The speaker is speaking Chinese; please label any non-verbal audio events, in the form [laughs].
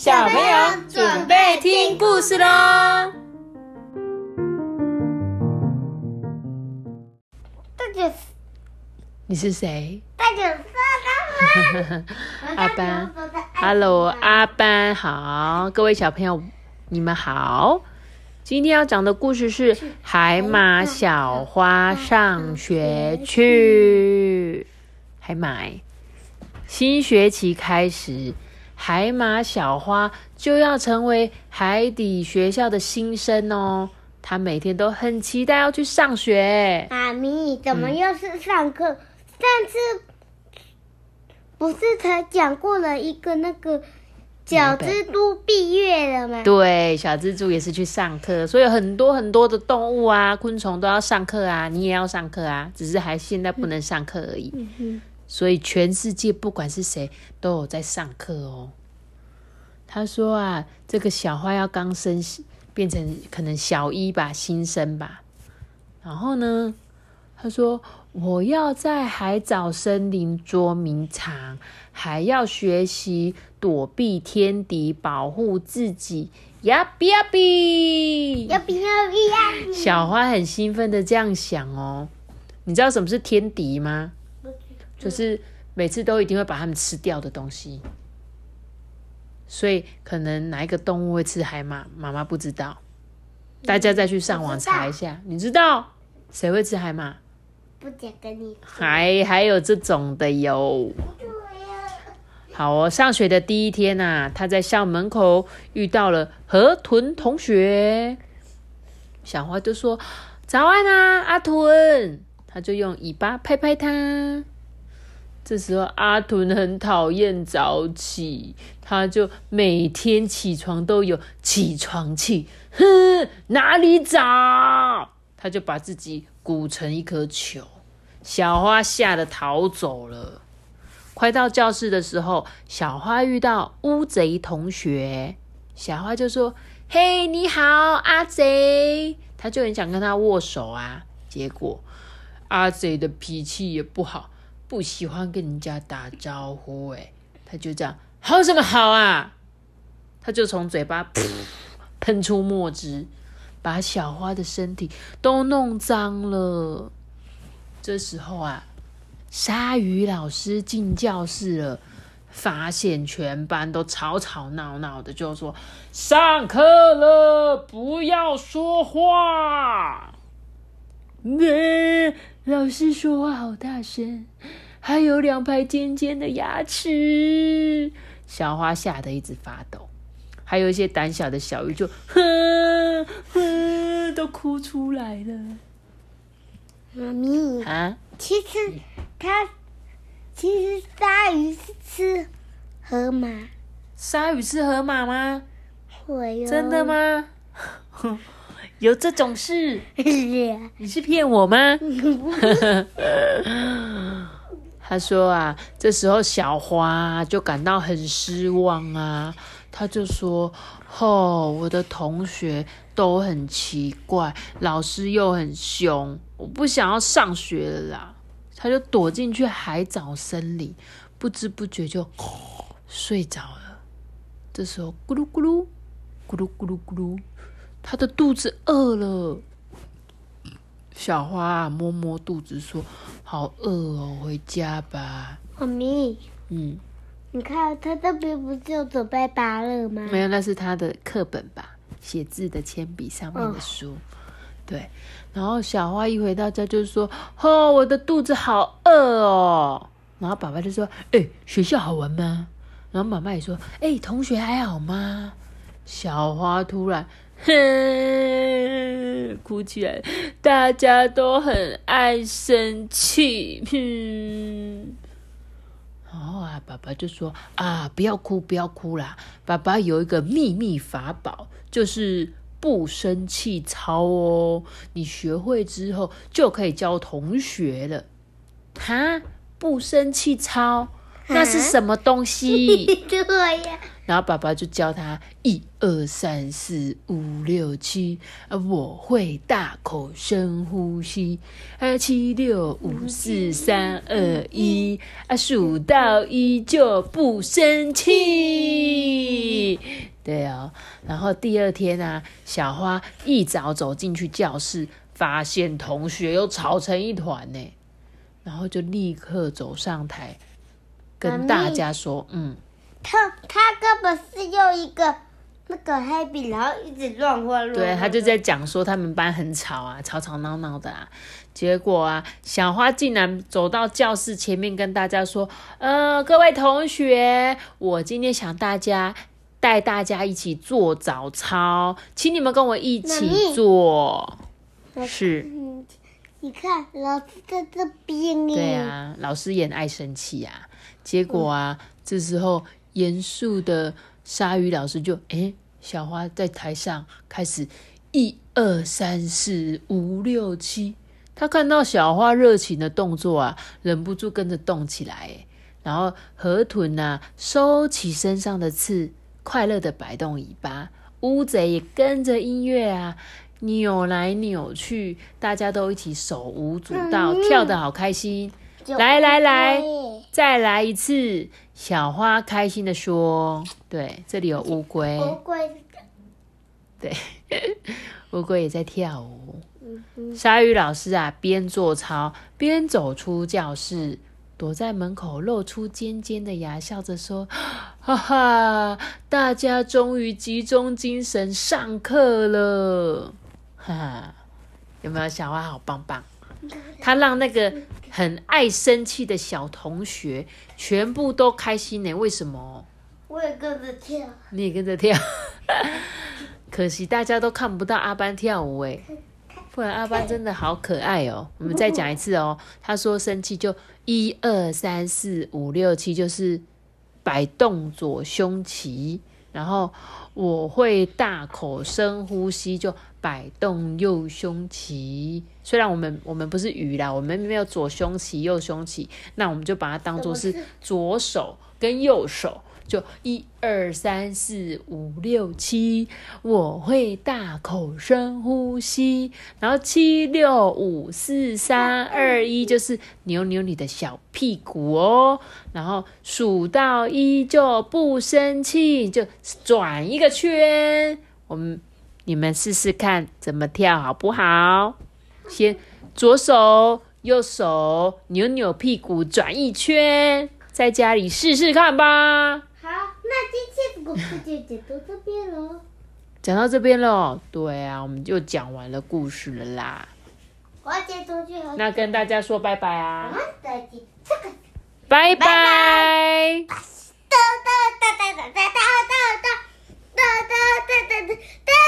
小朋友准备听故事喽！这就是你是谁？这就是阿班，Hello，阿班好，各位小朋友，你们好。今天要讲的故事是《海马小花上学去》。海马，新学期开始，海马小花就要成为海底学校的新生哦。他每天都很期待要去上学。妈咪，怎么又是上课？上次不是才讲过了一个那个小蜘蛛闭月了吗？对，小蜘蛛也是去上课，所以很多很多的动物啊、昆虫都要上课啊，你也要上课啊，只是还现在不能上课而已。所以全世界不管是谁都有在上课哦。他说啊，这个小花要刚生，变成可能小一吧，新生吧。然后呢，他说我要在海藻森林捉迷藏，还要学习躲避天敌，保护自己。呀比呀比，呀比呀比呀？小花很兴奋的这样想哦。你知道什么是天敌吗？就是每次都一定会把它们吃掉的东西。所以可能哪一个动物会吃海马，妈妈不知道。大家再去上网查一下，你知道谁会吃海马？不讲跟你说。还还有这种的哟。好哦，上学的第一天呐、他在校门口遇到了河豚同学。小花就说：“早安啊，阿豚。”他就用尾巴拍拍它。这时候阿豚很讨厌早起，他就每天起床都有起床气，哼，哪里早？他就把自己鼓成一颗球。小花吓得逃走了。快到教室的时候，小花遇到乌贼同学，小花就说：“嘿，你好，阿贼。”他就很想跟他握手啊，结果阿贼的脾气也不好，不喜欢跟人家打招呼。哎，他就这样，好什么好啊？他就从嘴巴喷出墨汁，把小花的身体都弄脏了。这时候啊，鲨鱼老师进教室了，发现全班都吵吵闹闹的，就说：“上课了，不要说话。”呃，老师说话好大声，还有两排尖尖的牙齿，小花吓得一直发抖。还有一些胆小的小鱼就哼哼都哭出来了妈咪，啊！其实它其实鲨鱼是吃河马，鲨鱼是河马吗？会哦。真的？吗？[laughs] 有这种事？[laughs] 你是骗我吗？[laughs] 他说啊，这时候小花就感到很失望啊，他就说：“哦，我的同学都很奇怪，老师又很凶，我不想要上学了啦。”他就躲进去海藻森林，不知不觉就睡着了。这时候咕噜咕噜，咕噜咕噜咕噜，他的肚子饿了。小花啊摸摸肚子说：“好饿哦，回家吧。妈咪，”嗯，你看他这边不是有准备芭乐吗？没有，那是他的课本吧，写字的铅笔上面的书。对，然后小花一回到家就说：“哦，我的肚子好饿哦。”然后爸爸就说：“哎、学校好玩吗？”然后妈妈也说：“哎、同学还好吗？”小花突然哼 [laughs] 哭起来，大家都很爱生气，哼。[laughs] 然后啊，爸爸就说啊，不要哭，不要哭啦！爸爸有一个秘密法宝，就是不生气操哦。你学会之后就可以教同学了。哈，不生气操，那是什么东西？[laughs] 对呀，然后爸爸就教他一二三四五六七，啊，我会大口深呼吸，啊，七六五四三二一，啊，数到一就不生气。对哦，然后第二天啊，小花一早走进去教室，发现同学又吵成一团呢，然后就立刻走上台，跟大家说：“嗯，他他根本是用一个那个黑笔，然后一直乱画乱。对他就在讲说他们班很吵啊，吵吵闹闹的啊。结果啊，小花竟然走到教室前面跟大家说：‘呃，各位同学，我今天想大家。’”带大家一起做早操，请你们跟我一起做。是，你看老师在这边对啊，老师也爱生气啊。结果啊，这时候严肃的鲨鱼老师就哎，小花在台上开始一二三四五六七。他看到小花热情的动作啊，忍不住跟着动起来。然后河豚啊，收起身上的刺。快乐的摆动尾巴，乌贼也跟着音乐啊，扭来扭去，大家都一起手舞足蹈，跳得好开心。来来来，再来一次！小花开心的说：“对，这里有乌龟。”乌龟，对，[laughs] 乌龟也在跳舞。鲨鱼老师啊，边做操边走出教室。躲在门口，露出尖尖的牙，笑着说：“ [gasps] 哈哈，大家终于集中精神上课了！哈哈，有没有小花好棒棒？他让那个很爱生气的小同学全部都开心呢？为什么？我也跟着跳，你也跟着跳。[laughs] 可惜大家都看不到阿班跳舞哎。”不然阿班真的好可爱哦！我们再讲一次哦。他说生气就一二三四五六七，就是摆动左胸旗，然后我会大口深呼吸，就摆动右胸鳍。虽然我们我们不是鱼啦，我们没有左胸鳍右胸鳍，那我们就把它当做是左手跟右手。就一二三四五六七，我会大口深呼吸，然后七六五四三二一，就是扭扭你的小屁股哦，然后数到一就不生气，就转一个圈。我们你们试试看怎么跳好不好？先左手右手扭扭屁股转一圈，在家里试试看吧。讲到这边了。讲到这边了，对啊，我们就讲完了故事了啦。我要接出去那跟大家说拜拜啊！再见，这个，拜拜。哒哒哒哒哒哒哒哒哒哒哒哒哒哒。